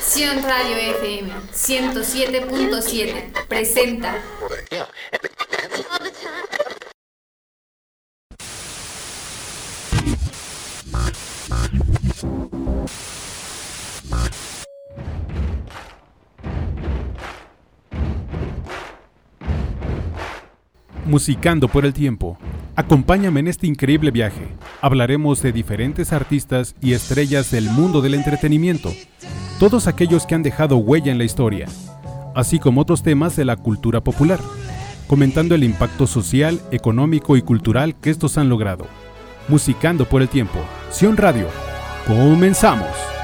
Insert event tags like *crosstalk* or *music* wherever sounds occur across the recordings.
Sion Radio FM 107.7 presenta Musicando por el tiempo. Acompáñame en este increíble viaje. Hablaremos de diferentes artistas y estrellas del mundo del entretenimiento, todos aquellos que han dejado huella en la historia, así como otros temas de la cultura popular, comentando el impacto social, económico y cultural que estos han logrado. Musicando por el tiempo. Sion Radio. Comenzamos.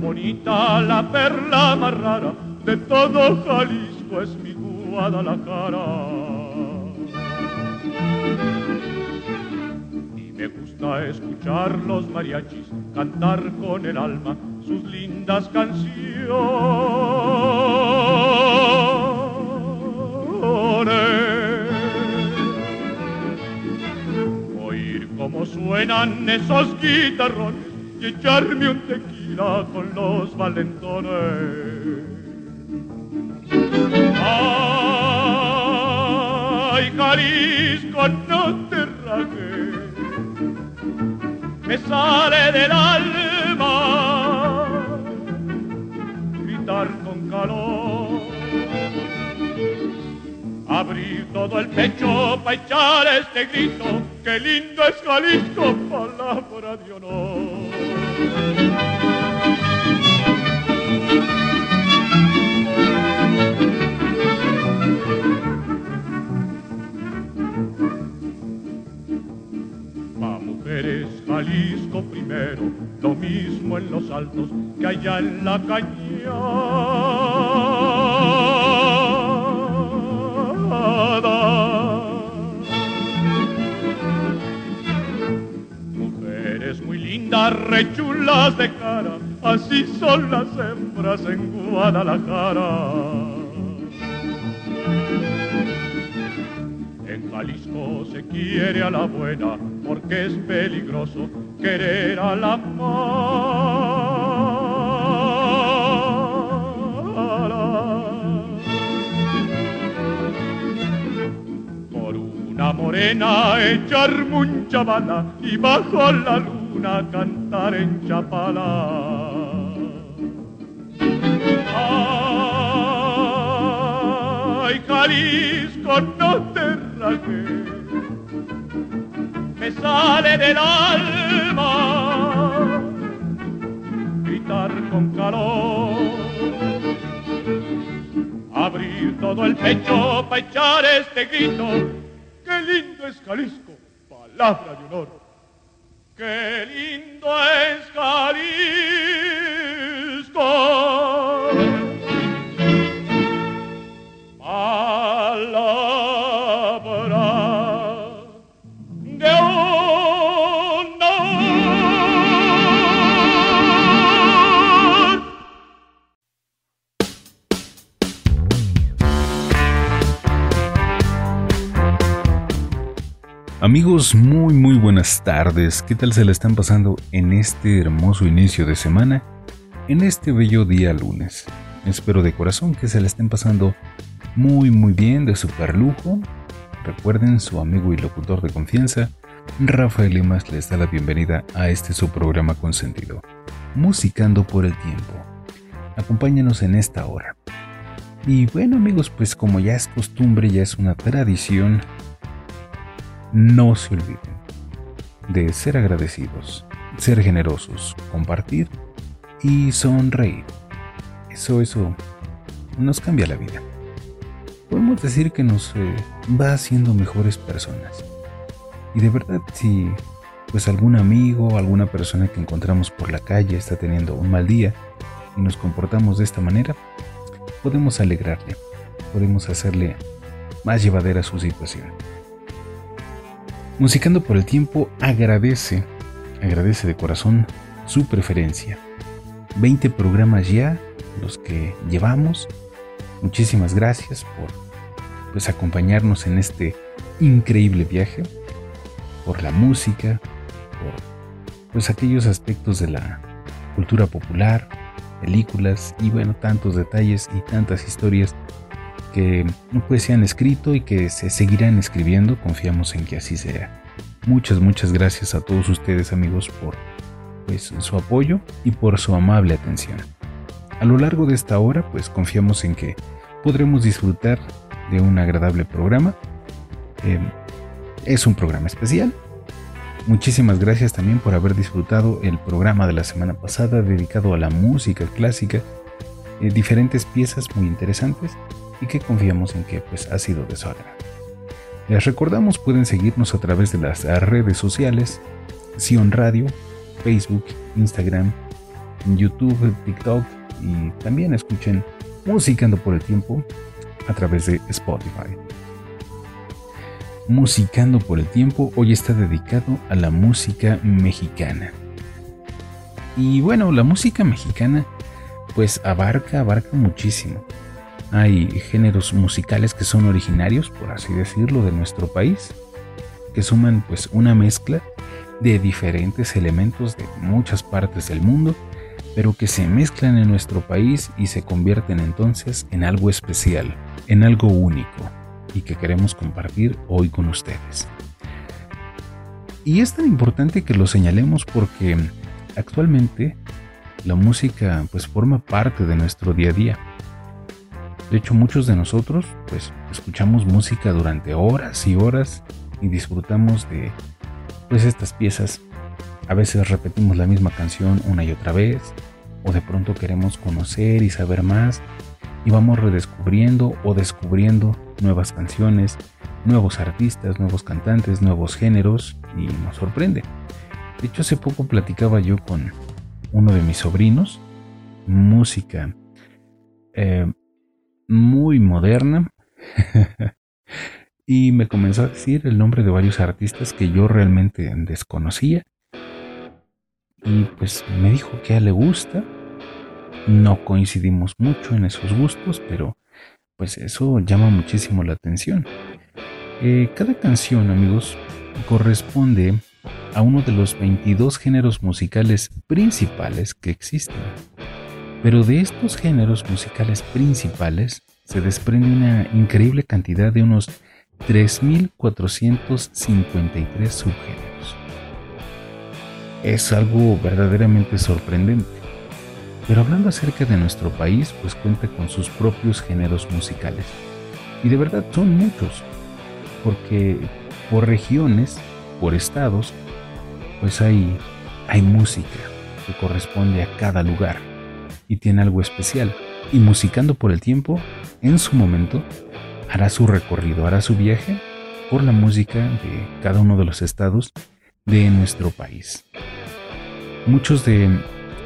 Bonita, la perla más rara de todo Jalisco es mi Guadalajara. Y me gusta escuchar los mariachis cantar con el alma sus lindas canciones. Oír cómo suenan esos guitarrones y echarme un tequila con los valentones. Ay, Jalisco, no te rajes, me sale del alma gritar con calor, abrir todo el pecho para echar este grito, qué lindo es Jalisco, palabra de honor. Primero, lo mismo en los altos que allá en la cañada. Mujeres muy lindas, rechulas de cara, así son las hembras en Guadalajara. Jalisco se quiere a la buena porque es peligroso querer a la mala. Por una morena echar mucha bala y bajo la luna cantar en Chapala. Ay, Jalisco, no te me sale del alma gritar con calor, abrir todo el pecho para echar este grito. Qué lindo es Jalisco, palabra de honor. Qué lindo es Jalisco. Amigos, muy muy buenas tardes. ¿Qué tal se le están pasando en este hermoso inicio de semana? En este bello día lunes. Espero de corazón que se le estén pasando muy muy bien, de super lujo. Recuerden, su amigo y locutor de confianza, Rafael Limas les da la bienvenida a este su programa consentido. Musicando por el Tiempo. Acompáñanos en esta hora. Y bueno amigos, pues como ya es costumbre, ya es una tradición, no se olviden de ser agradecidos, ser generosos, compartir y sonreír. Eso, eso nos cambia la vida. Podemos decir que nos eh, va haciendo mejores personas. Y de verdad, si pues algún amigo, alguna persona que encontramos por la calle está teniendo un mal día y nos comportamos de esta manera, podemos alegrarle, podemos hacerle más llevadera su situación. Musicando por el tiempo agradece, agradece de corazón su preferencia. 20 programas ya, los que llevamos. Muchísimas gracias por pues acompañarnos en este increíble viaje, por la música, por pues aquellos aspectos de la cultura popular, películas y bueno, tantos detalles y tantas historias que pues se han escrito y que se seguirán escribiendo, confiamos en que así sea. Muchas, muchas gracias a todos ustedes amigos por pues, su apoyo y por su amable atención. A lo largo de esta hora pues confiamos en que podremos disfrutar de un agradable programa. Em, es un programa especial. Muchísimas gracias también por haber disfrutado el programa de la semana pasada dedicado a la música clásica, eh, diferentes piezas muy interesantes y que confiamos en que pues ha sido de su agrado. Les recordamos pueden seguirnos a través de las redes sociales, Sion Radio, Facebook, Instagram, YouTube, TikTok y también escuchen Musicando por el Tiempo a través de Spotify. Musicando por el Tiempo hoy está dedicado a la música mexicana. Y bueno, la música mexicana pues abarca, abarca muchísimo. Hay géneros musicales que son originarios, por así decirlo, de nuestro país, que suman pues una mezcla de diferentes elementos de muchas partes del mundo, pero que se mezclan en nuestro país y se convierten entonces en algo especial, en algo único y que queremos compartir hoy con ustedes. Y es tan importante que lo señalemos porque actualmente la música pues forma parte de nuestro día a día de hecho, muchos de nosotros pues escuchamos música durante horas y horas y disfrutamos de pues estas piezas. A veces repetimos la misma canción una y otra vez o de pronto queremos conocer y saber más y vamos redescubriendo o descubriendo nuevas canciones, nuevos artistas, nuevos cantantes, nuevos géneros y nos sorprende. De hecho, hace poco platicaba yo con uno de mis sobrinos, música eh, muy moderna. *laughs* y me comenzó a decir el nombre de varios artistas que yo realmente desconocía. Y pues me dijo que a él le gusta. No coincidimos mucho en esos gustos, pero pues eso llama muchísimo la atención. Eh, cada canción, amigos, corresponde a uno de los 22 géneros musicales principales que existen. Pero de estos géneros musicales principales se desprende una increíble cantidad de unos 3.453 subgéneros. Es algo verdaderamente sorprendente. Pero hablando acerca de nuestro país, pues cuenta con sus propios géneros musicales. Y de verdad son muchos, porque por regiones, por estados, pues hay, hay música que corresponde a cada lugar y tiene algo especial. Y musicando por el tiempo, en su momento, hará su recorrido, hará su viaje por la música de cada uno de los estados de nuestro país. Muchos de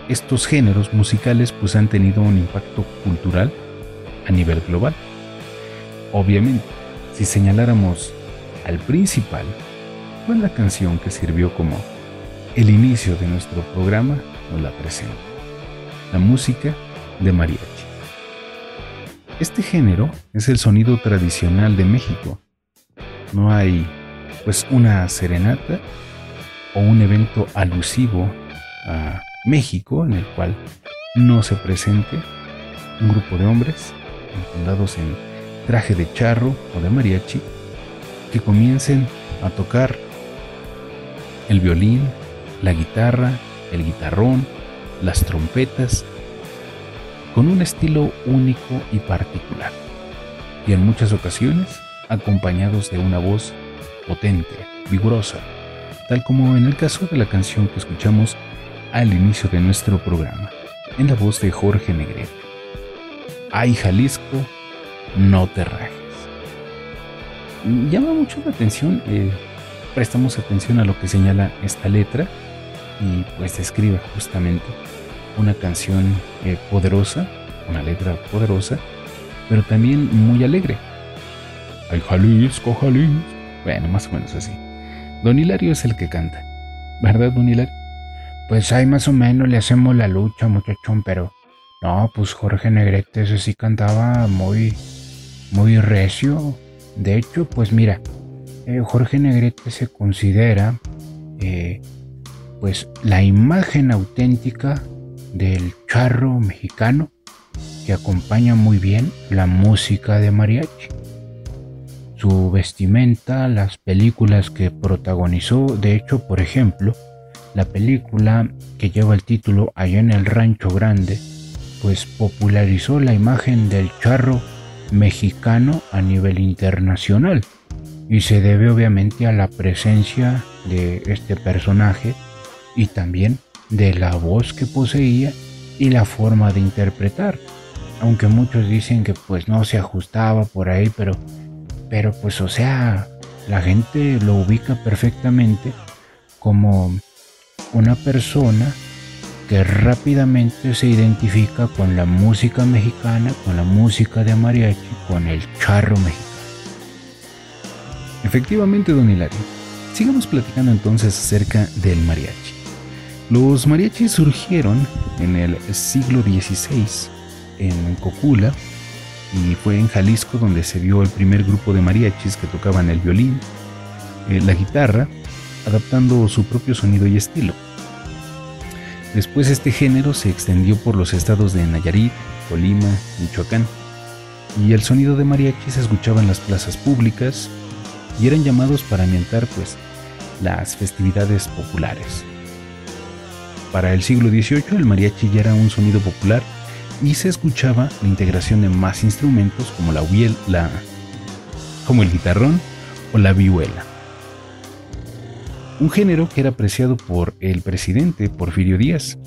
estos géneros musicales pues han tenido un impacto cultural a nivel global. Obviamente, si señaláramos al principal, pues la canción que sirvió como el inicio de nuestro programa nos la presenta la música de mariachi. Este género es el sonido tradicional de México. No hay pues una serenata o un evento alusivo a México en el cual no se presente un grupo de hombres enfundados en traje de charro o de mariachi que comiencen a tocar el violín, la guitarra, el guitarrón, las trompetas, con un estilo único y particular, y en muchas ocasiones acompañados de una voz potente, vigorosa, tal como en el caso de la canción que escuchamos al inicio de nuestro programa, en la voz de Jorge Negrete. Ay Jalisco, no te rajes. Llama mucho la atención, eh, prestamos atención a lo que señala esta letra y pues describe justamente una canción eh, poderosa, una letra poderosa, pero también muy alegre. Ay Jalisco, Jalisco. Bueno, más o menos así. Don Hilario es el que canta. ¿Verdad, Don Hilario? Pues ahí más o menos le hacemos la lucha, muchachón, pero no, pues Jorge Negrete ese sí cantaba muy, muy recio. De hecho, pues mira, eh, Jorge Negrete se considera eh, pues la imagen auténtica del charro mexicano que acompaña muy bien la música de mariachi su vestimenta, las películas que protagonizó. De hecho, por ejemplo, la película que lleva el título Allá en el Rancho Grande, pues popularizó la imagen del charro mexicano a nivel internacional y se debe obviamente a la presencia de este personaje y también de la voz que poseía y la forma de interpretar. Aunque muchos dicen que pues no se ajustaba por ahí, pero pero pues o sea, la gente lo ubica perfectamente como una persona que rápidamente se identifica con la música mexicana, con la música de mariachi, con el charro mexicano. Efectivamente, don Hilario. Sigamos platicando entonces acerca del mariachi. Los mariachis surgieron en el siglo XVI en Cocula, y fue en Jalisco donde se vio el primer grupo de mariachis que tocaban el violín, eh, la guitarra, adaptando su propio sonido y estilo. Después este género se extendió por los estados de Nayarit, Colima, Michoacán, y el sonido de mariachi se escuchaba en las plazas públicas y eran llamados para ambientar pues las festividades populares. Para el siglo XVIII el mariachi ya era un sonido popular y se escuchaba la integración de más instrumentos como la como el guitarrón o la vihuela. Un género que era apreciado por el presidente Porfirio Díaz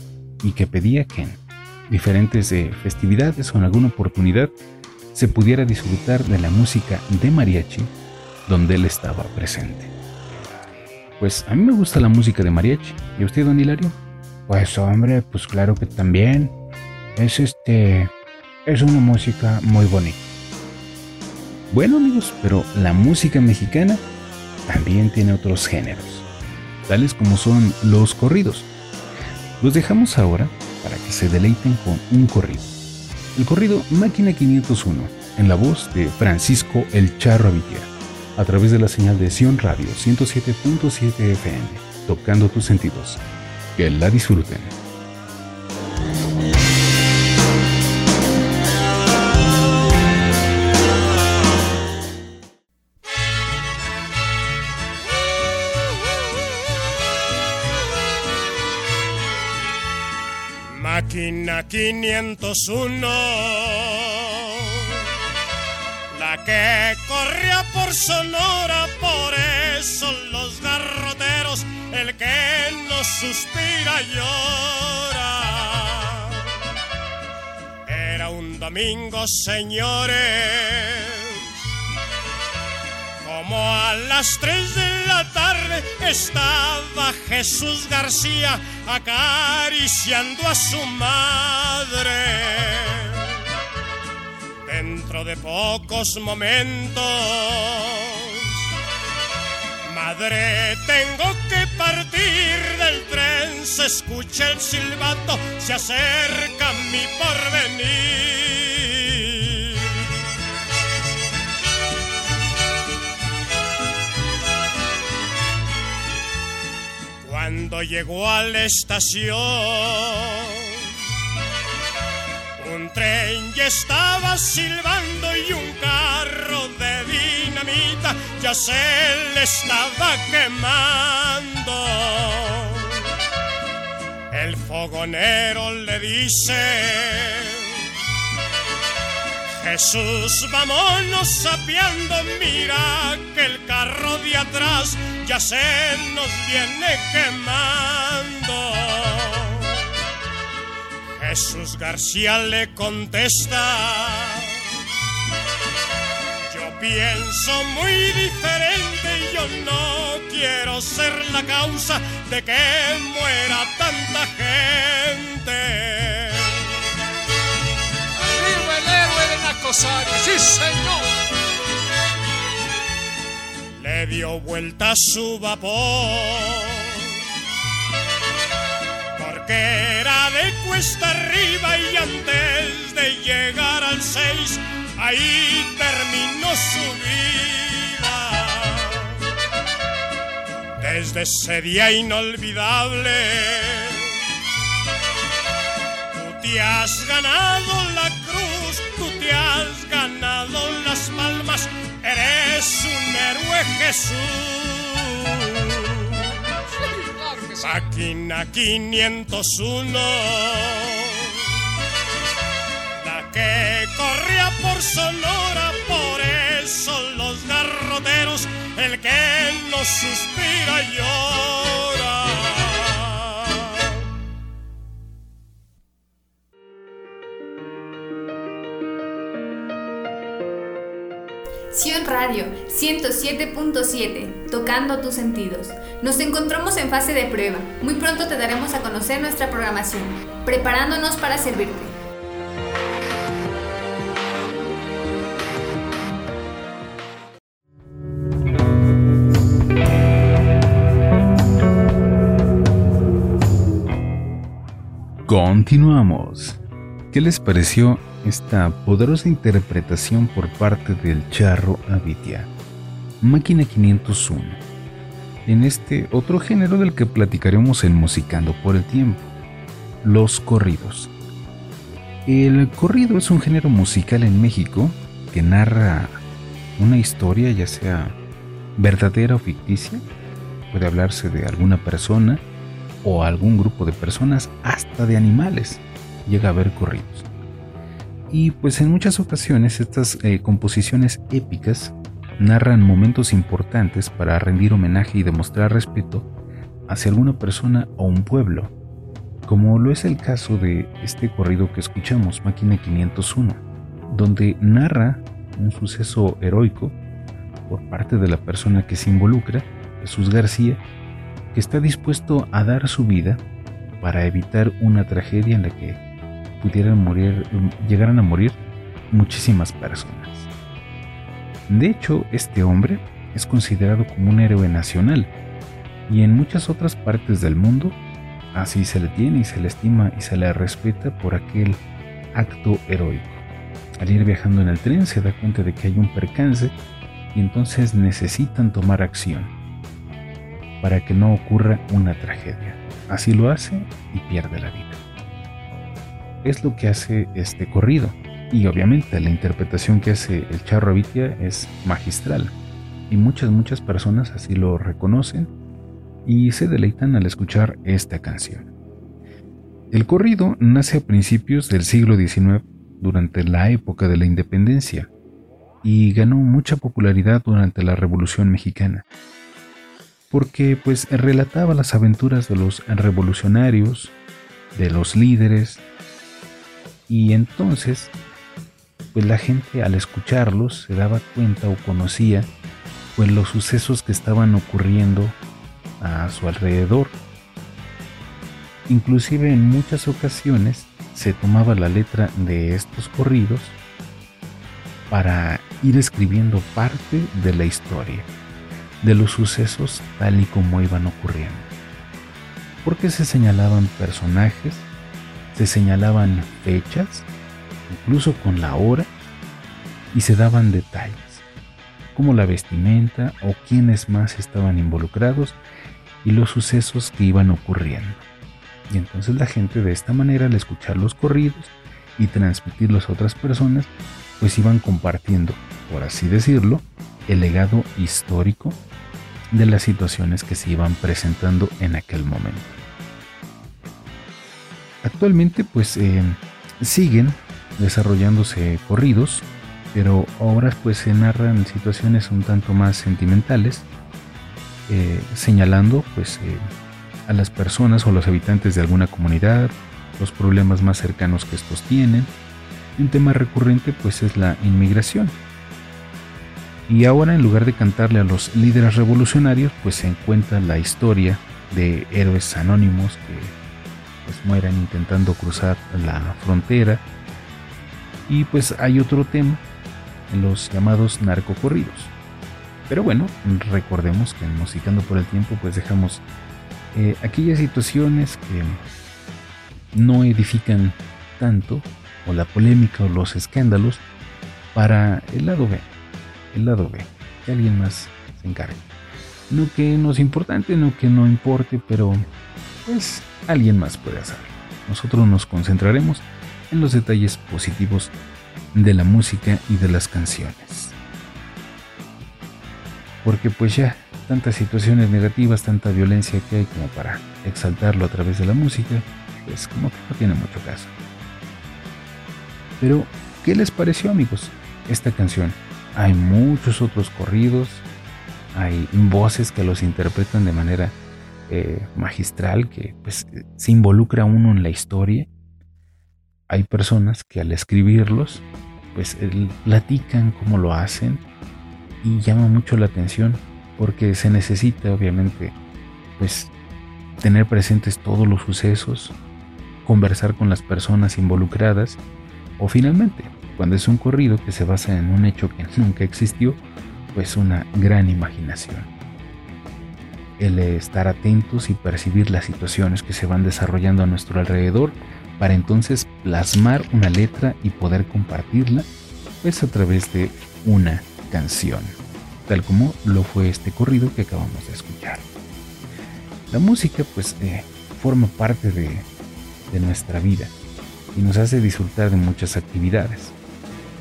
y que pedía que en diferentes eh, festividades o en alguna oportunidad se pudiera disfrutar de la música de mariachi donde él estaba presente. Pues a mí me gusta la música de mariachi. ¿Y usted, don Hilario? Pues hombre, pues claro que también es este es una música muy bonita. Bueno amigos, pero la música mexicana también tiene otros géneros, tales como son los corridos. Los dejamos ahora para que se deleiten con un corrido. El corrido Máquina 501, en la voz de Francisco El Charro Avitier, a través de la señal de Sion Radio 107.7 FM, tocando tus sentidos. Que la disfruten. Máquina 501, la que corría por Sonora, por eso los el que no suspira llora. Era un domingo, señores como a las tres de la tarde estaba Jesús García acariciando a su madre. Dentro de pocos momentos, madre, tengo que partir del tren, se escucha el silbato, se acerca mi porvenir. Cuando llegó a la estación, un tren ya estaba silbando y un carro de dinamita ya se le estaba quemando. El fogonero le dice, Jesús, vámonos sapeando, mira que el carro de atrás ya se nos viene quemando. Jesús García le contesta, pienso muy diferente y yo no quiero ser la causa de que muera tanta gente. ¡Arriba el héroe de Nacosari! ¡Sí, señor! Le dio vuelta su vapor. Porque era de cuesta arriba y antes de llegar al 6, ahí terminó su vida. Desde ese día inolvidable, tú te has ganado la cruz, tú te has ganado las palmas, eres un héroe Jesús. Sí. Máquina 501, la que corría por Sonora, por eso los garroteros, el que no suspira llora. Sion Radio 107.7, tocando tus sentidos. Nos encontramos en fase de prueba. Muy pronto te daremos a conocer nuestra programación, preparándonos para servirte. Continuamos. ¿Qué les pareció esta poderosa interpretación por parte del charro Avitia? Máquina 501. En este otro género del que platicaremos en Musicando por el Tiempo, los corridos. El corrido es un género musical en México que narra una historia, ya sea verdadera o ficticia. Puede hablarse de alguna persona o algún grupo de personas, hasta de animales, llega a haber corridos. Y pues en muchas ocasiones estas eh, composiciones épicas narran momentos importantes para rendir homenaje y demostrar respeto hacia alguna persona o un pueblo, como lo es el caso de este corrido que escuchamos, Máquina 501, donde narra un suceso heroico por parte de la persona que se involucra, Jesús García, está dispuesto a dar su vida para evitar una tragedia en la que pudieran morir, llegaran a morir muchísimas personas. De hecho, este hombre es considerado como un héroe nacional y en muchas otras partes del mundo así se le tiene y se le estima y se le respeta por aquel acto heroico. Al ir viajando en el tren se da cuenta de que hay un percance y entonces necesitan tomar acción para que no ocurra una tragedia. Así lo hace y pierde la vida. Es lo que hace este corrido. Y obviamente la interpretación que hace el Charro Avitia es magistral. Y muchas, muchas personas así lo reconocen y se deleitan al escuchar esta canción. El corrido nace a principios del siglo XIX, durante la época de la independencia, y ganó mucha popularidad durante la Revolución Mexicana porque pues relataba las aventuras de los revolucionarios, de los líderes, y entonces pues la gente al escucharlos se daba cuenta o conocía pues los sucesos que estaban ocurriendo a su alrededor. Inclusive en muchas ocasiones se tomaba la letra de estos corridos para ir escribiendo parte de la historia de los sucesos tal y como iban ocurriendo. Porque se señalaban personajes, se señalaban fechas, incluso con la hora, y se daban detalles, como la vestimenta o quiénes más estaban involucrados y los sucesos que iban ocurriendo. Y entonces la gente de esta manera al escuchar los corridos y transmitirlos a otras personas, pues iban compartiendo, por así decirlo, el legado histórico de las situaciones que se iban presentando en aquel momento. actualmente pues eh, siguen desarrollándose corridos, pero ahora pues se narran situaciones un tanto más sentimentales, eh, señalando pues a las personas o los habitantes de alguna comunidad, los problemas más cercanos que estos tienen. Un tema recurrente pues es la inmigración. Y ahora en lugar de cantarle a los líderes revolucionarios, pues se encuentra la historia de héroes anónimos que pues mueran intentando cruzar la frontera. Y pues hay otro tema, los llamados narcocorridos. Pero bueno, recordemos que en Musicando por el Tiempo pues dejamos eh, aquellas situaciones que no edifican tanto, o la polémica o los escándalos, para el lado B, el lado B, que alguien más se encargue. No que no es importante, no que no importe, pero pues alguien más puede hacerlo. Nosotros nos concentraremos en los detalles positivos de la música y de las canciones. Porque pues ya tantas situaciones negativas, tanta violencia que hay como para exaltarlo a través de la música, pues como que no tiene mucho caso. Pero, ¿qué les pareció amigos esta canción? Hay muchos otros corridos, hay voces que los interpretan de manera eh, magistral, que pues se involucra uno en la historia. Hay personas que al escribirlos, pues platican cómo lo hacen y llama mucho la atención porque se necesita obviamente pues tener presentes todos los sucesos, conversar con las personas involucradas o finalmente, cuando es un corrido que se basa en un hecho que *laughs* nunca existió, pues una gran imaginación. El estar atentos y percibir las situaciones que se van desarrollando a nuestro alrededor para entonces plasmar una letra y poder compartirla pues a través de una canción tal como lo fue este corrido que acabamos de escuchar. La música pues eh, forma parte de, de nuestra vida y nos hace disfrutar de muchas actividades.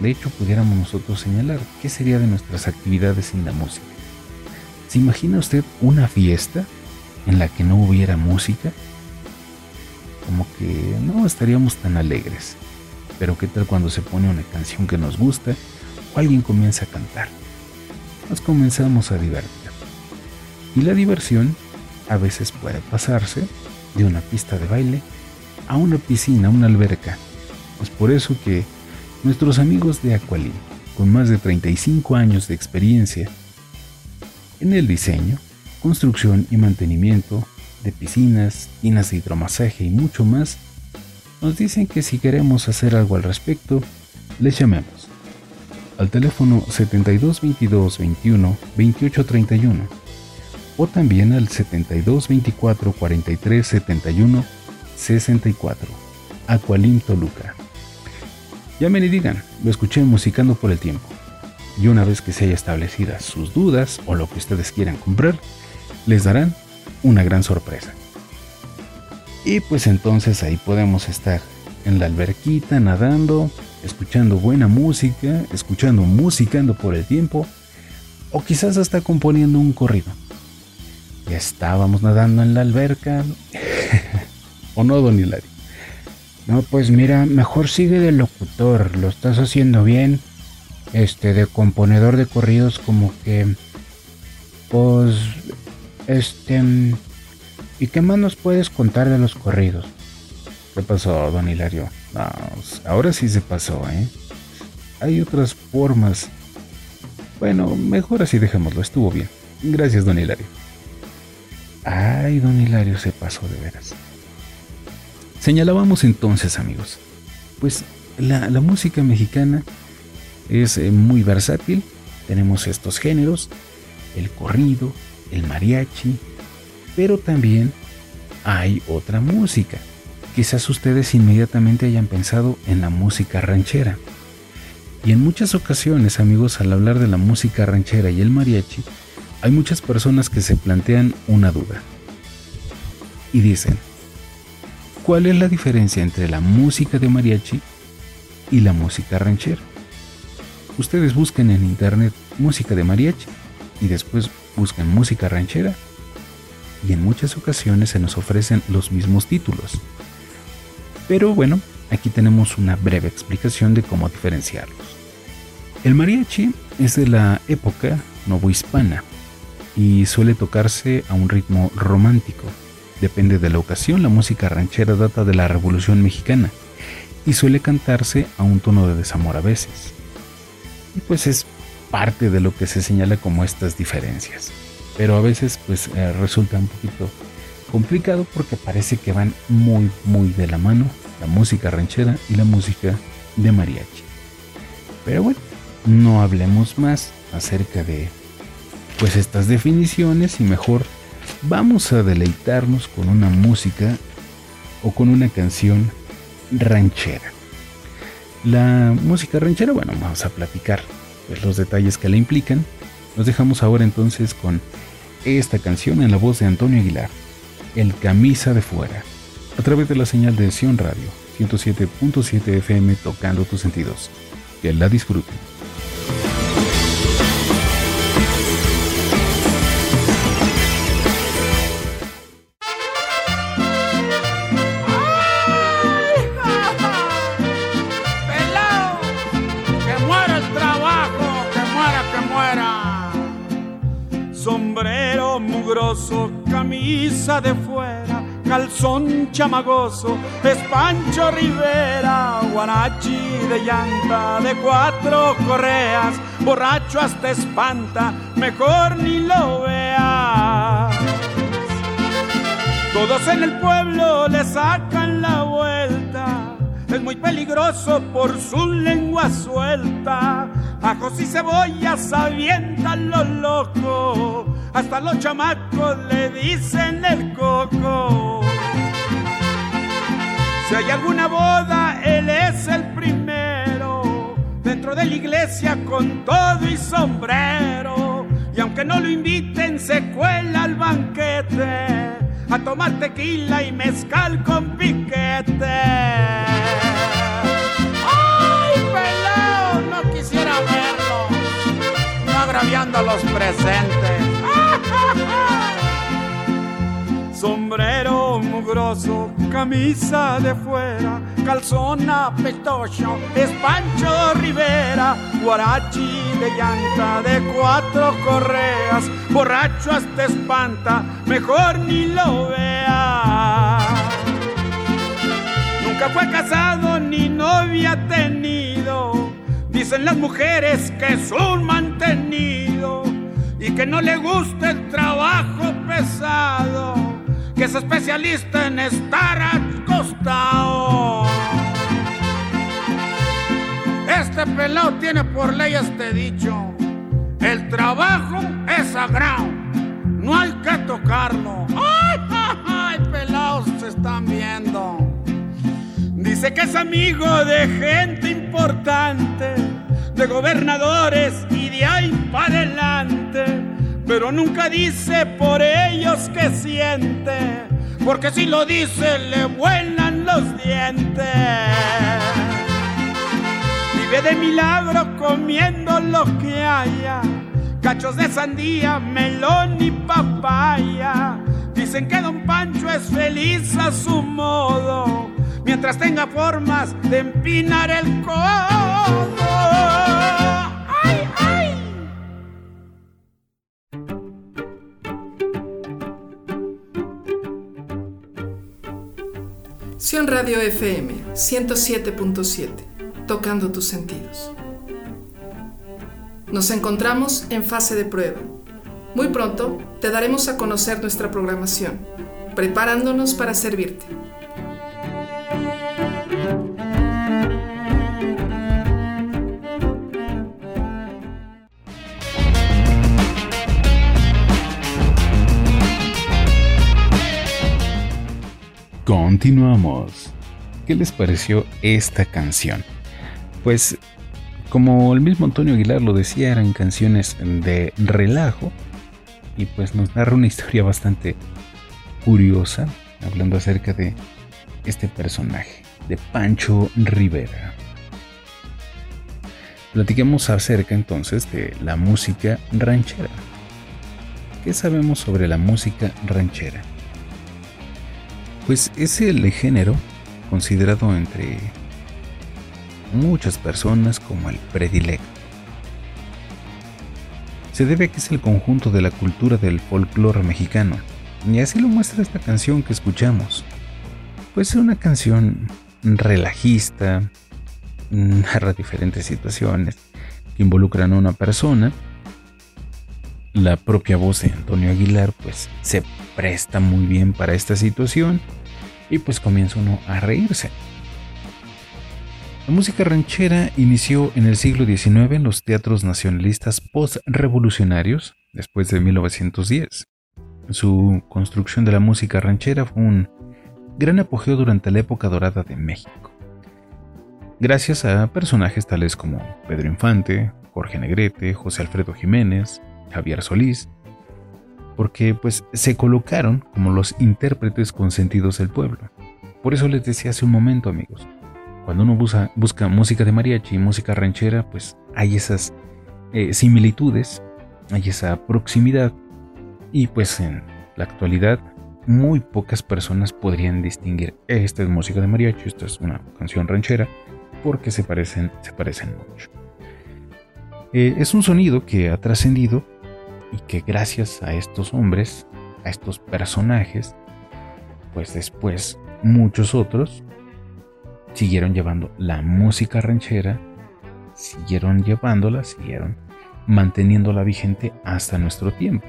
De hecho, pudiéramos nosotros señalar qué sería de nuestras actividades sin la música. ¿Se imagina usted una fiesta en la que no hubiera música? Como que no estaríamos tan alegres. Pero ¿qué tal cuando se pone una canción que nos gusta o alguien comienza a cantar? nos comenzamos a divertir. Y la diversión a veces puede pasarse de una pista de baile a una piscina, a una alberca. Es por eso que nuestros amigos de Aqualin, con más de 35 años de experiencia en el diseño, construcción y mantenimiento de piscinas, tinas de hidromasaje y mucho más, nos dicen que si queremos hacer algo al respecto, les llamemos al teléfono 72 22 21 28 31 o también al 72 24 43 71 64 Aqualim Toluca. Llamen y digan, lo escuché musicando por el tiempo. Y una vez que se haya establecidas sus dudas o lo que ustedes quieran comprar, les darán una gran sorpresa. Y pues entonces ahí podemos estar en la alberquita nadando, escuchando buena música, escuchando musicando por el tiempo, o quizás hasta componiendo un corrido. Ya estábamos nadando en la alberca. *laughs* ¿O no, don Hilario? No, pues mira, mejor sigue de locutor, lo estás haciendo bien. Este, de componedor de corridos, como que. Pues. Este. ¿Y qué más nos puedes contar de los corridos? ¿Qué pasó, don Hilario? ahora sí se pasó, ¿eh? Hay otras formas. Bueno, mejor así dejémoslo, estuvo bien. Gracias, don Hilario. Ay, don Hilario se pasó de veras. Señalábamos entonces, amigos, pues la, música mexicana es eh, muy versátil. Tenemos estos géneros, el corrido, el mariachi, pero también hay otra música Quizás ustedes inmediatamente hayan pensado en la música ranchera. Y en muchas ocasiones, amigos, al hablar de la música ranchera y el mariachi, hay muchas personas que se plantean una duda. Y dicen, ¿cuál es la diferencia entre la música de mariachi y la música ranchera? Ustedes busquen en internet música de mariachi y después buscan música ranchera y en muchas ocasiones se nos ofrecen los mismos títulos Pero bueno, aquí tenemos una breve explicación de cómo diferenciarlos. El mariachi es de la época novohispana y suele tocarse a un ritmo romántico. Depende de la ocasión, la música ranchera data de la Revolución Mexicana y suele cantarse a un tono de desamor a veces. Y pues es parte de lo que se señala como estas diferencias. Pero a veces pues eh, resulta un poquito complicado porque parece que van muy muy de la mano la música ranchera y la música de mariachi. Pero bueno, no hablemos más acerca de pues estas definiciones y mejor vamos a deleitarnos con una música o con una canción ranchera. La música ranchera, bueno, vamos a platicar pues, los detalles que la implican. Nos dejamos ahora entonces con esta canción en la voz de Antonio Aguilar, El Camisa de Fuera, a través de la señal de Sion Radio 107.7 FM tocando tus sentidos. Que la disfruten. De fuera, calzón chamagoso, es Pancho Rivera, guarachi de llanta, de cuatro correas, borracho hasta espanta, mejor ni lo veas. Todos en el pueblo le sacan la vuelta, es muy peligroso por su lengua suelta. Ajos y cebollas avientan lo loco hasta los chamacos le dicen el coco. Si hay alguna boda, él es el primero. Dentro de la iglesia con todo y sombrero. Y aunque no lo inviten, se cuela al banquete. A tomar tequila y mezcal con piquete. ¡Ay, pelado! No quisiera verlo. No agraviando a los presentes. Sombrero mugroso, camisa de fuera, calzón apetoso, es Pancho Rivera, guarachi de llanta de cuatro correas, borracho hasta espanta, mejor ni lo vea. Nunca fue casado ni novia tenido, dicen las mujeres que es un mantenido y que no le gusta el trabajo pesado, que es especialista en estar acostado. Este pelado tiene por ley este dicho, el trabajo es sagrado, no hay que tocarlo. ¡Ay, ay, pelados se están viendo! Dice que es amigo de gente importante, de gobernadores y de ahí para adelante, pero nunca dice por ellos que siente, porque si lo dice le vuelan los dientes. Vive de milagro comiendo lo que haya, cachos de sandía, melón y papaya. Dicen que don Pancho es feliz a su modo mientras tenga formas de empinar el codo. Radio FM 107.7, tocando tus sentidos. Nos encontramos en fase de prueba. Muy pronto te daremos a conocer nuestra programación, preparándonos para servirte. Continuamos. ¿Qué les pareció esta canción? Pues, como el mismo Antonio Aguilar lo decía, eran canciones de relajo y pues nos narra una historia bastante curiosa, hablando acerca de este personaje, de Pancho Rivera. Platiquemos acerca entonces de la música ranchera. ¿Qué sabemos sobre la música ranchera? Pues es el género considerado entre muchas personas como el predilecto. Se debe a que es el conjunto de la cultura del folclore mexicano, y así lo muestra esta canción que escuchamos. Pues es una canción relajista, narra diferentes situaciones que involucran a una persona. La propia voz de Antonio Aguilar pues se presta muy bien para esta situación y pues comienza uno a reírse. La música ranchera inició en el siglo XIX en los teatros nacionalistas post-revolucionarios después de 1910. Su construcción de la música ranchera fue un gran apogeo durante la época dorada de México. Gracias a personajes tales como Pedro Infante, Jorge Negrete, José Alfredo Jiménez, Javier Solís, porque pues se colocaron como los intérpretes consentidos del pueblo. Por eso les decía hace un momento, amigos, cuando uno busca, música de mariachi y música ranchera, pues hay esas eh, similitudes, hay esa proximidad y pues en la actualidad muy pocas personas podrían distinguir esta es música de mariachi, esta es una canción ranchera, porque se parecen, se parecen mucho. Eh, es un sonido que ha trascendido y que gracias a estos hombres, a estos personajes, pues después muchos otros siguieron llevando la música ranchera, siguieron llevándola, siguieron manteniéndola vigente hasta nuestro tiempo,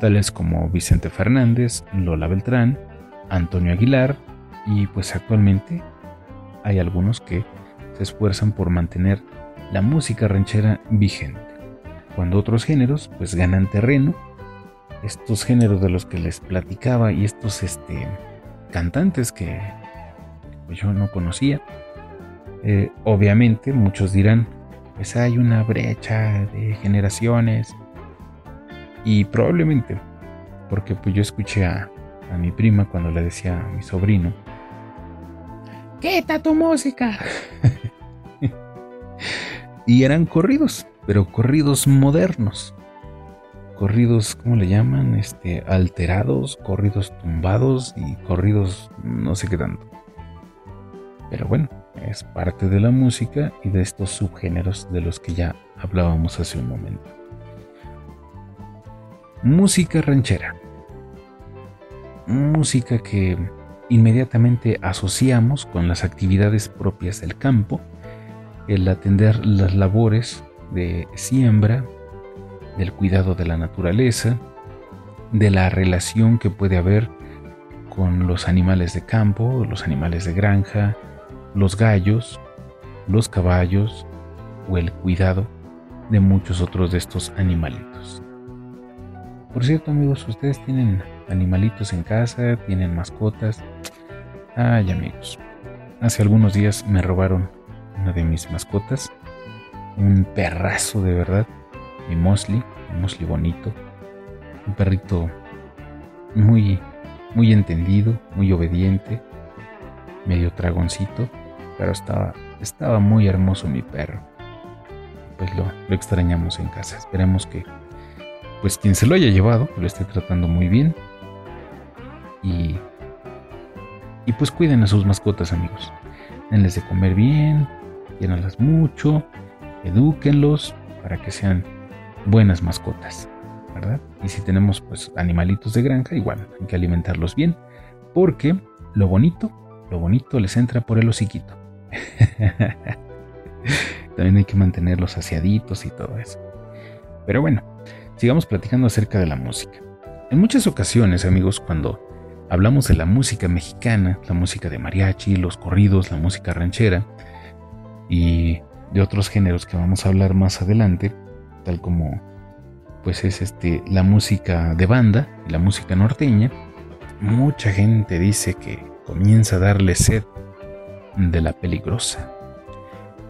tales como Vicente Fernández, Lola Beltrán, Antonio Aguilar y pues actualmente hay algunos que se esfuerzan por mantener la música ranchera vigente, cuando otros géneros pues ganan terreno, estos géneros de los que les platicaba y estos este, cantantes que yo no conocía. Eh, obviamente muchos dirán, pues hay una brecha de generaciones. Y probablemente, porque pues yo escuché a, a mi prima cuando le decía a mi sobrino, está tu música? *laughs* y eran corridos, pero corridos modernos. Corridos, ¿cómo le llaman? Este, alterados, corridos tumbados y corridos no sé qué tanto. Pero bueno, es parte de la música y de estos subgéneros de los que ya hablábamos hace un momento. Música ranchera. Música que inmediatamente asociamos con las actividades propias del campo, el atender las labores de siembra, del cuidado de la naturaleza, de la relación que puede haber con los animales de campo, los animales de granja, los gallos, los caballos o el cuidado de muchos otros de estos animalitos. Por cierto amigos, ustedes tienen animalitos en casa, tienen mascotas. Ay amigos, hace algunos días me robaron una de mis mascotas, un perrazo de verdad, mi Mosley, un Mosley bonito, un perrito muy, muy entendido, muy obediente, medio dragoncito, pero estaba, estaba muy hermoso mi perro. Pues lo, lo extrañamos en casa. Esperemos que, pues quien se lo haya llevado, lo esté tratando muy bien. Y, y pues cuiden a sus mascotas, amigos. Denles de comer bien, llénalas mucho, edúquenlos para que sean buenas mascotas, ¿verdad? Y si tenemos pues animalitos de granja, igual hay que alimentarlos bien, porque lo bonito, lo bonito les entra por el hociquito. *laughs* También hay que mantenerlos aseaditos y todo eso. Pero bueno, sigamos platicando acerca de la música. En muchas ocasiones, amigos, cuando hablamos de la música mexicana, la música de mariachi, los corridos, la música ranchera y de otros géneros que vamos a hablar más adelante, tal como pues es este la música de banda y la música norteña, mucha gente dice que comienza a darle sed de la peligrosa.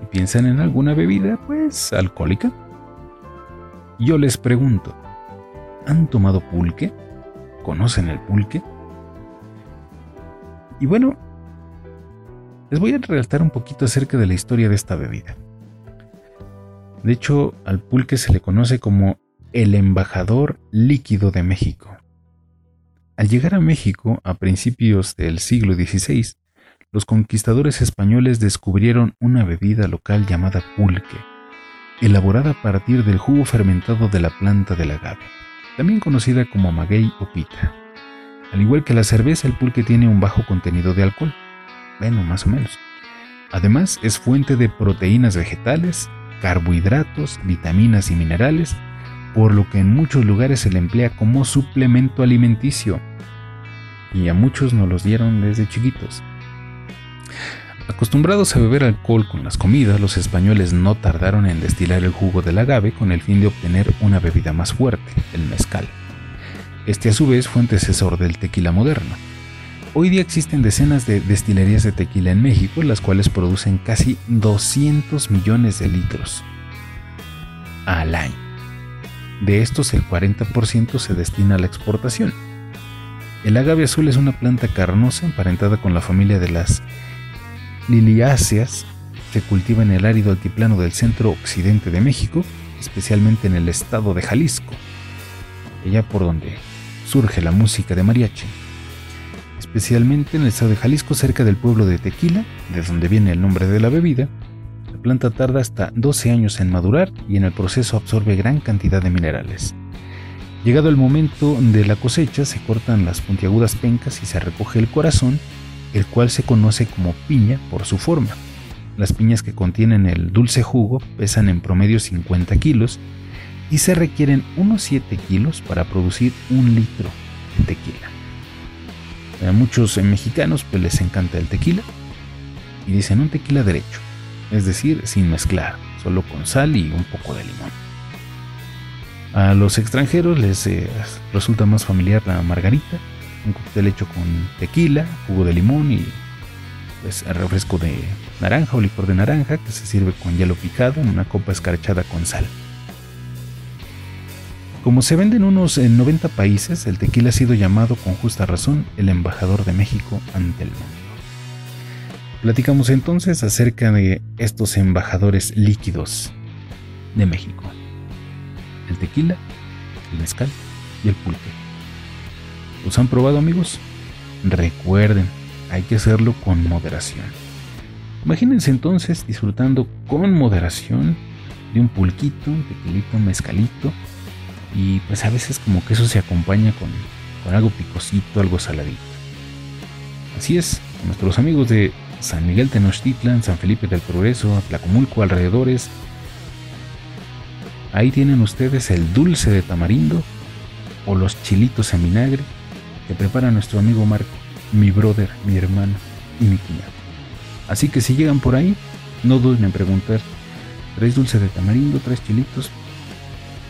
¿Y piensan en alguna bebida, pues, alcohólica? Yo les pregunto, ¿han tomado pulque? ¿Conocen el pulque? Y bueno, les voy a relatar un poquito acerca de la historia de esta bebida. De hecho, al pulque se le conoce como el embajador líquido de México. Al llegar a México a principios del siglo XVI, los conquistadores españoles descubrieron una bebida local llamada pulque, elaborada a partir del jugo fermentado de la planta del agave, también conocida como maguey o pita. Al igual que la cerveza, el pulque tiene un bajo contenido de alcohol, bueno, más o menos. Además, es fuente de proteínas vegetales, carbohidratos, vitaminas y minerales, por lo que en muchos lugares se le emplea como suplemento alimenticio. Y a muchos nos los dieron desde chiquitos. Acostumbrados a beber alcohol con las comidas, los españoles no tardaron en destilar el jugo del agave con el fin de obtener una bebida más fuerte, el mezcal. Este a su vez fue antecesor del tequila moderno. Hoy día existen decenas de destilerías de tequila en México, las cuales producen casi 200 millones de litros al año. De estos, el 40% se destina a la exportación. El agave azul es una planta carnosa emparentada con la familia de las liliáceas. Se cultiva en el árido altiplano del centro occidente de México, especialmente en el estado de Jalisco, allá por donde surge la música de mariachi especialmente en el estado de Jalisco, cerca del pueblo de Tequila, de donde viene el nombre de la bebida. La planta tarda hasta 12 años en madurar y en el proceso absorbe gran cantidad de minerales. Llegado el momento de la cosecha, se cortan las puntiagudas pencas y se recoge el corazón, el cual se conoce como piña por su forma. Las piñas que contienen el dulce jugo pesan en promedio 50 kilos y se requieren unos 7 kilos para producir un litro de tequila. A muchos mexicanos pues les encanta el tequila y dicen un tequila derecho, es decir, sin mezclar, solo con sal y un poco de limón. A los extranjeros les eh, resulta más familiar la margarita, un cóctel hecho con tequila, jugo de limón y pues refresco de naranja o licor de naranja que se sirve con hielo picado en una copa escarchada con sal. Como se vende en unos 90 países, el tequila ha sido llamado con justa razón el embajador de México ante el mundo. Platicamos entonces acerca de estos embajadores líquidos de México. El tequila, el mezcal y el pulque. ¿Los han probado amigos? Recuerden, hay que hacerlo con moderación. Imagínense entonces disfrutando con moderación de un pulquito, un tequilito, un mezcalito y pues a veces como que eso se acompaña con, algo picosito, algo saladito. Así es, nuestros amigos de San Miguel Tenochtitlan, San Felipe del Progreso, Tlacomulco, alrededores, ahí tienen ustedes el dulce de tamarindo o los chilitos en vinagre que prepara nuestro amigo Marco, mi brother, mi hermano y mi cuñado. Así que si llegan por ahí, no duden en preguntar, ¿traes dulce de tamarindo? ¿Traes chilitos?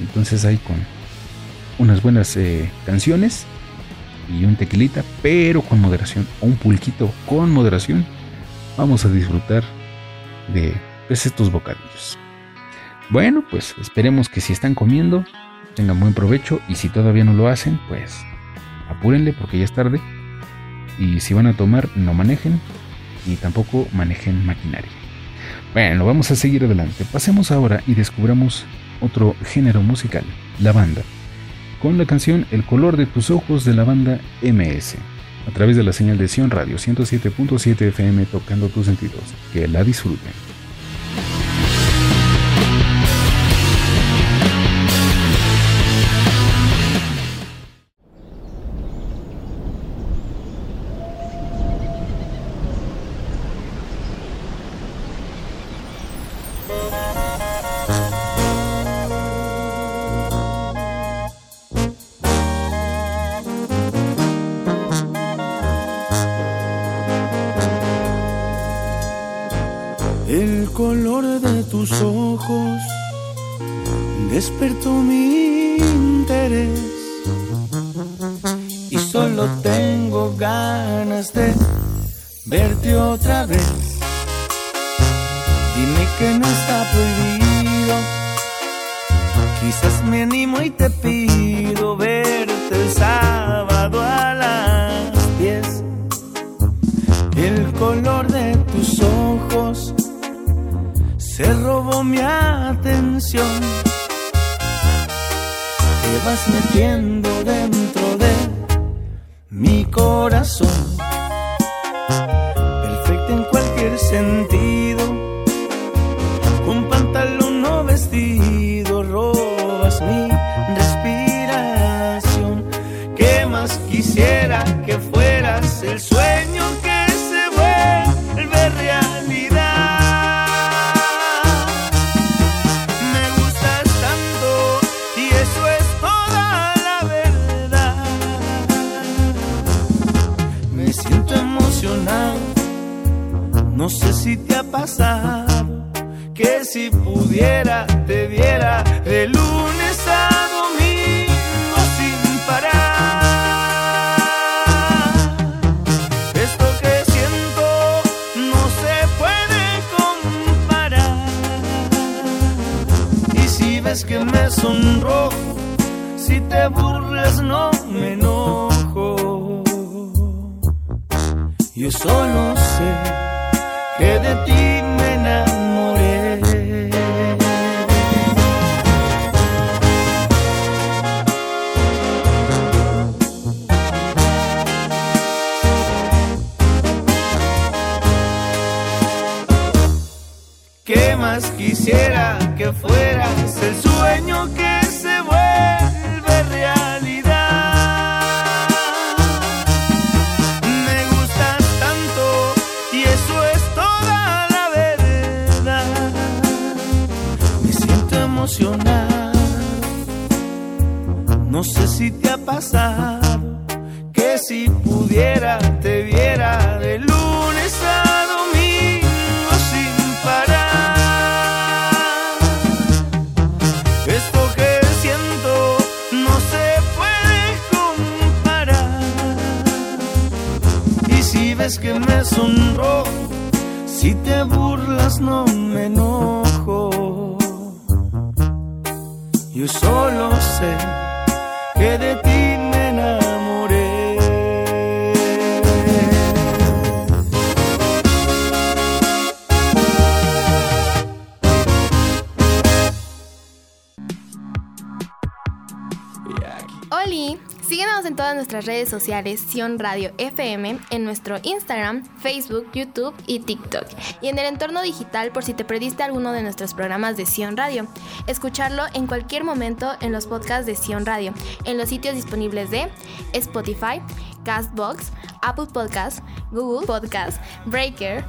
Entonces ahí con unas buenas eh, canciones y un tequilita, pero con moderación, o un pulquito con moderación, vamos a disfrutar de pues, estos bocadillos. Bueno, pues esperemos que si están comiendo tengan buen provecho y si todavía no lo hacen, pues apúrenle porque ya es tarde. Y si van a tomar, no manejen y tampoco manejen maquinaria. Bueno, vamos a seguir adelante. Pasemos ahora y descubramos otro género musical, la banda, con la canción El color de tus ojos de la banda MS, a través de la señal de Sion Radio 107.7 FM tocando tus sentidos. Que la disfruten. mi corazón, perfecta en cualquier sentido, un pantalón no vestido, robas mi respiración, ¿qué más quisiera que fueras el sueño? Que si pudiera te viera de lunes a domingo sin parar. Esto que siento no se puede comparar. Y si ves que me sonrojo, si te burlas no me enojo. Yo solo si pudiera te viera de lunes a domingo sin parar. Esto que siento no se puede comparar. Y si ves que me sonrojo, si te burlas no me enojo. Yo solo sé que de nuestras redes sociales, Sion Radio FM, en nuestro Instagram, Facebook, YouTube y TikTok. Y en el entorno digital por si te perdiste alguno de nuestros programas de Sion Radio. Escucharlo en cualquier momento en los podcasts de Sion Radio, en los sitios disponibles de Spotify, Castbox, Apple Podcasts, Google Podcasts, Breaker,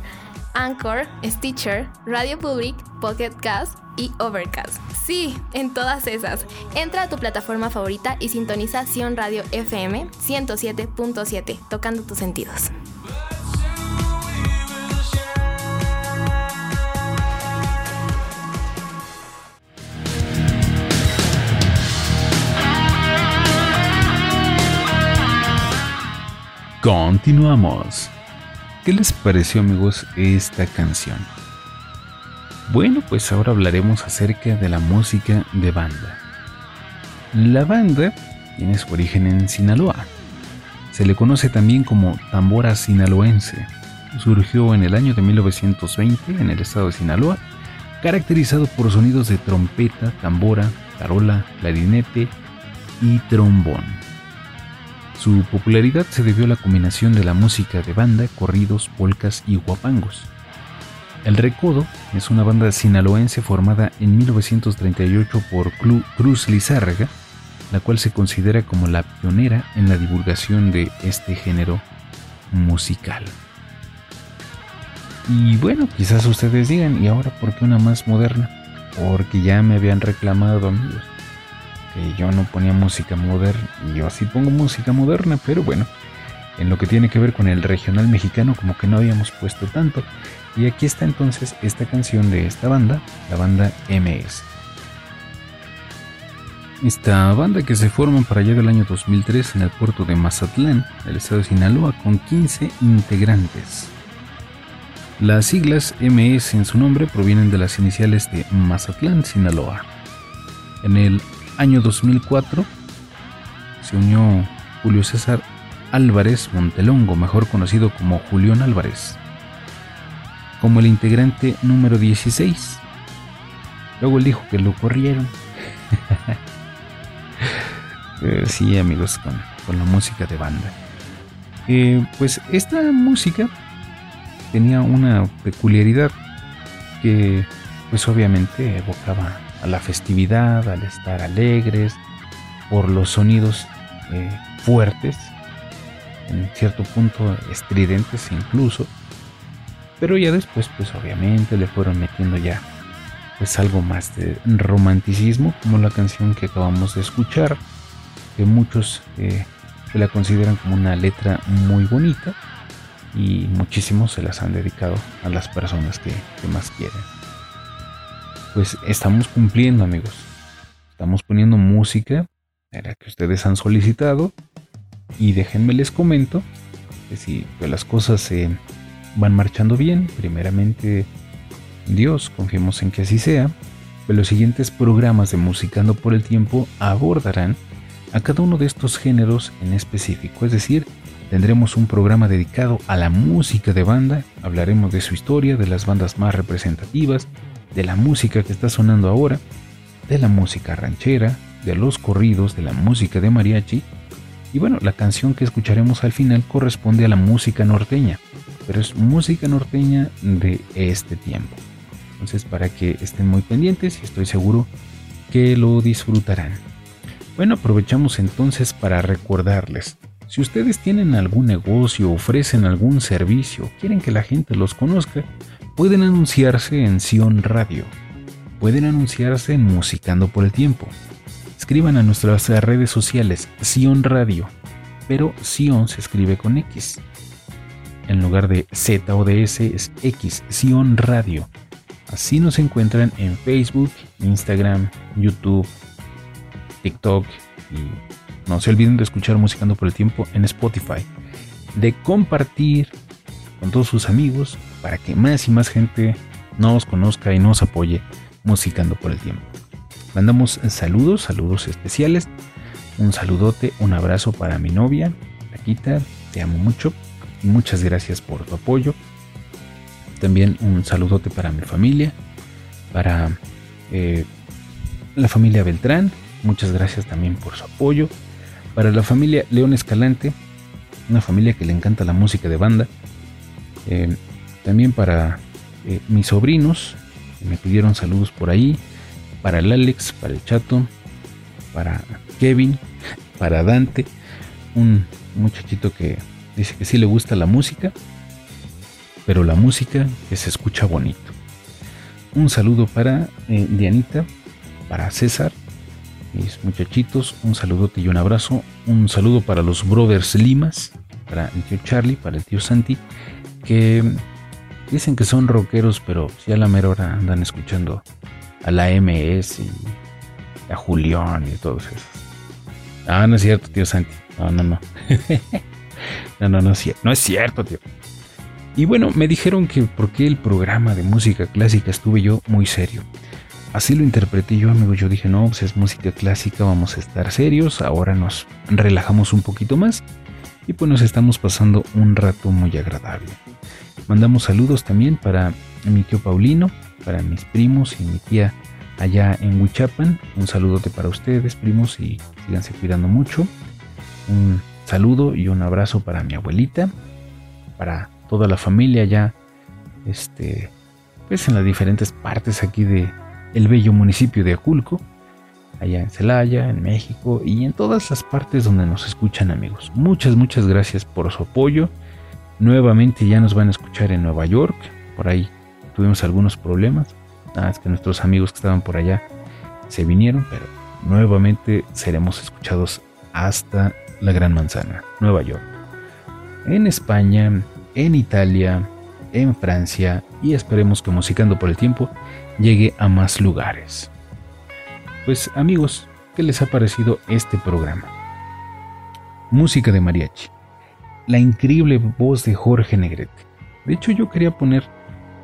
Anchor, Stitcher, Radio Public, Pocket Cast y Overcast. Sí, en todas esas. Entra a tu plataforma favorita y sintoniza Sion Radio FM 107.7, tocando tus sentidos. Continuamos. ¿Qué les pareció amigos esta canción? Bueno, pues ahora hablaremos acerca de la música de banda. La banda tiene su origen en Sinaloa. Se le conoce también como tambora sinaloense. Surgió en el año de 1920 en el estado de Sinaloa, caracterizado por sonidos de trompeta, tambora, tarola, clarinete y trombón. Su popularidad se debió a la combinación de la música de banda, corridos, polcas y guapangos. El Recodo es una banda sinaloense formada en 1938 por Clu- Cruz Lizárraga, la cual se considera como la pionera en la divulgación de este género musical. Y bueno, quizás ustedes digan, ¿y ahora por qué una más moderna? Porque ya me habían reclamado amigos que yo no ponía música moderna. Y yo sí pongo música moderna, pero bueno, en lo que tiene que ver con el regional mexicano como que no habíamos puesto tanto. Y aquí está entonces esta canción de esta banda, la banda MS. Esta banda que se forma para allá del año 2003 en el puerto de Mazatlán, el estado de Sinaloa, con 15 integrantes. Las siglas MS en su nombre provienen de las iniciales de Mazatlán, Sinaloa. En el año 2004 se unió Julio César Álvarez Montelongo, mejor conocido como Julián Álvarez, como el integrante número 16. Luego él dijo que lo corrieron. *laughs* Eh, sí, amigos, con, con la música de banda. Eh, pues esta música tenía una peculiaridad que pues obviamente evocaba a la festividad, al estar alegres, por los sonidos eh, fuertes, en cierto punto estridentes incluso, pero ya después pues obviamente le fueron metiendo ya pues algo más de romanticismo, como la canción que acabamos de escuchar, que muchos eh, se la consideran como una letra muy bonita y muchísimos se las han dedicado a las personas que, más quieren. Pues estamos cumpliendo amigos, estamos poniendo música la que ustedes han solicitado y déjenme les comento que si las cosas se van marchando bien, primeramente Dios, confiemos en que así sea, los siguientes programas de Musicando por el Tiempo abordarán a cada uno de estos géneros en específico, es decir, tendremos un programa dedicado a la música de banda, hablaremos de su historia, de las bandas más representativas, de la música que está sonando ahora, de la música ranchera, de los corridos, de la música de mariachi, y bueno, la canción que escucharemos al final corresponde a la música norteña, pero es música norteña de este tiempo. Entonces, para que estén muy pendientes y estoy seguro que lo disfrutarán. Bueno, aprovechamos entonces para recordarles, si ustedes tienen algún negocio, ofrecen algún servicio, quieren que la gente los conozca, pueden anunciarse en Sion Radio. Pueden anunciarse en Musicando por el Tiempo. Escriban a nuestras redes sociales Sion Radio, pero Sion se escribe con X. En lugar de Z es X, Sion Radio. Así nos encuentran en Facebook, Instagram, YouTube, TikTok y no se olviden de escuchar Musicando por el Tiempo en Spotify, de compartir con todos sus amigos para que más y más gente nos conozca y nos apoye Musicando por el Tiempo. Mandamos saludos, saludos especiales, un saludote, un abrazo para mi novia, Taquita, te amo mucho muchas gracias por tu apoyo. También un saludote para mi familia, para eh, la familia Beltrán. Muchas gracias también por su apoyo. Para la familia León Escalante, una familia que le encanta la música de banda. Eh, también para eh, mis sobrinos, me pidieron saludos por ahí. Para el Alex, para el Chato, para Kevin, para Dante, un muchachito que dice que sí le gusta la música pero la música que se escucha bonito. Un saludo para eh, Dianita, para César, mis muchachitos, un saludote y un abrazo. Un saludo para los brothers Limas, para el tío Charlie, para el tío Santi, que dicen que son rockeros, pero si a la mera hora andan escuchando a la MS y a Julián y todos esos. Ah, no es cierto, tío Santi. No, no, no. *laughs* no, no, no, no es cierto, tío. Y bueno, me dijeron que porque el programa de música clásica estuve yo muy serio. Así lo interpreté yo, amigo. Yo dije, no, pues es música clásica, vamos a estar serios. Ahora nos relajamos un poquito más. Y pues nos estamos pasando un rato muy agradable. Mandamos saludos también para mi tío Paulino, para mis primos y mi tía allá en Huichapan. Un saludote para ustedes, primos, y síganse cuidando mucho. Un saludo y un abrazo para mi abuelita, para toda la familia ya, este, pues en las diferentes partes aquí de el bello municipio de Aculco, allá en Celaya, en México y en todas las partes donde nos escuchan amigos. Muchas, muchas gracias por su apoyo. Nuevamente ya nos van a escuchar en Nueva York, por ahí tuvimos algunos problemas. Ah, es que nuestros amigos que estaban por allá se vinieron, pero nuevamente seremos escuchados hasta la Gran Manzana, Nueva York. En España, en Italia, en Francia y esperemos que Musicando por el Tiempo llegue a más lugares. Pues amigos, ¿qué les ha parecido este programa? Música de mariachi. La increíble voz de Jorge Negrete. De hecho yo quería poner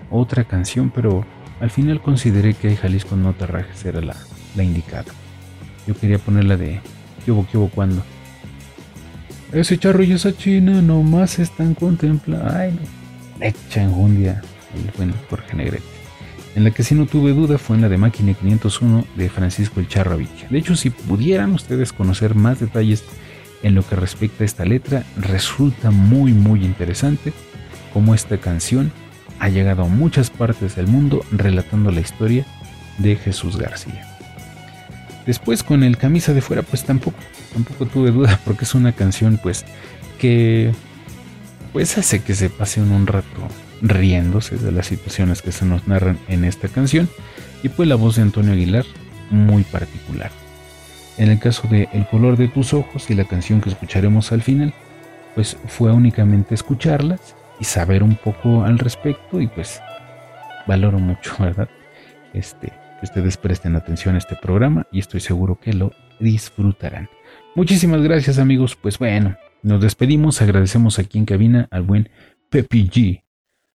otra canción, pero al final consideré que Jalisco no te rajes era la, la indicada. Yo quería poner la de ¿Qué hubo, qué hubo, cuándo? Ese charro y esa china nomás están contemplando. Ay, no. Echa enjundia el buen Jorge Negrete. En la que sí no tuve duda fue en la de Máquina 501 de Francisco El Charro Avilla. De hecho, si pudieran ustedes conocer más detalles en lo que respecta a esta letra, resulta muy muy interesante cómo esta canción ha llegado a muchas partes del mundo relatando la historia de Jesús García. Después con el camisa de fuera pues tampoco, tampoco tuve duda *laughs* porque es una canción pues que pues hace que se pase un rato riéndose de las situaciones que se nos narran en esta canción y pues la voz de Antonio Aguilar muy particular. En el caso de El color de tus ojos y la canción que escucharemos al final, pues fue únicamente escucharlas y saber un poco al respecto y pues valoro mucho, *laughs* ¿verdad? Este, que ustedes presten atención a este programa y estoy seguro que lo disfrutarán. Muchísimas gracias amigos, pues bueno, nos despedimos, agradecemos aquí en cabina al buen Pepi G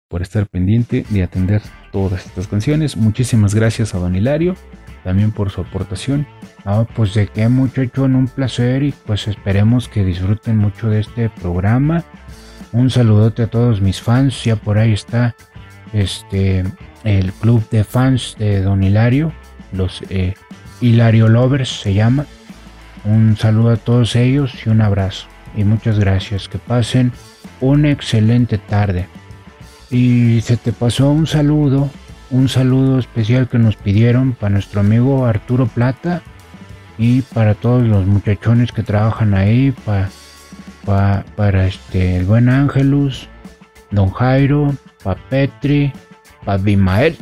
por estar pendiente de atender todas estas canciones. Muchísimas gracias a Don Hilario también por su aportación. Ah, pues de qué muchacho, un placer y pues esperemos que disfruten mucho de este programa. Un saludote a todos mis fans, ya por ahí está este el club de fans de Don Hilario, los eh, Hilario Lovers se llama. Un saludo a todos ellos y un abrazo y muchas gracias. Que pasen una excelente tarde. Y se te pasó un saludo, un saludo especial que nos pidieron para nuestro amigo Arturo Plata y para todos los muchachones que trabajan ahí, para, para este, el buen Ángelus, Don Jairo, para Petri, para Bimael,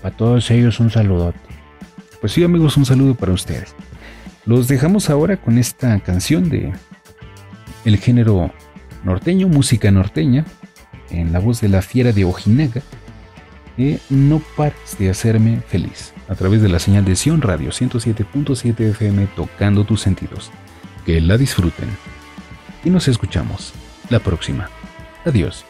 para todos ellos un saludote. Pues sí amigos, un saludo para ustedes. Los dejamos ahora con esta canción de el género norteño, música norteña, en la voz de la fiera de Ojinaga, que no pares de hacerme feliz, a través de la señal de Sion Radio 107.7 FM tocando tus sentidos. Que la disfruten. Y nos escuchamos la próxima. Adiós.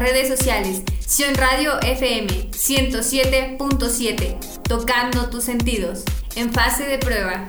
Redes sociales. Sion Radio FM 107.7, tocando tus sentidos, en fase de prueba.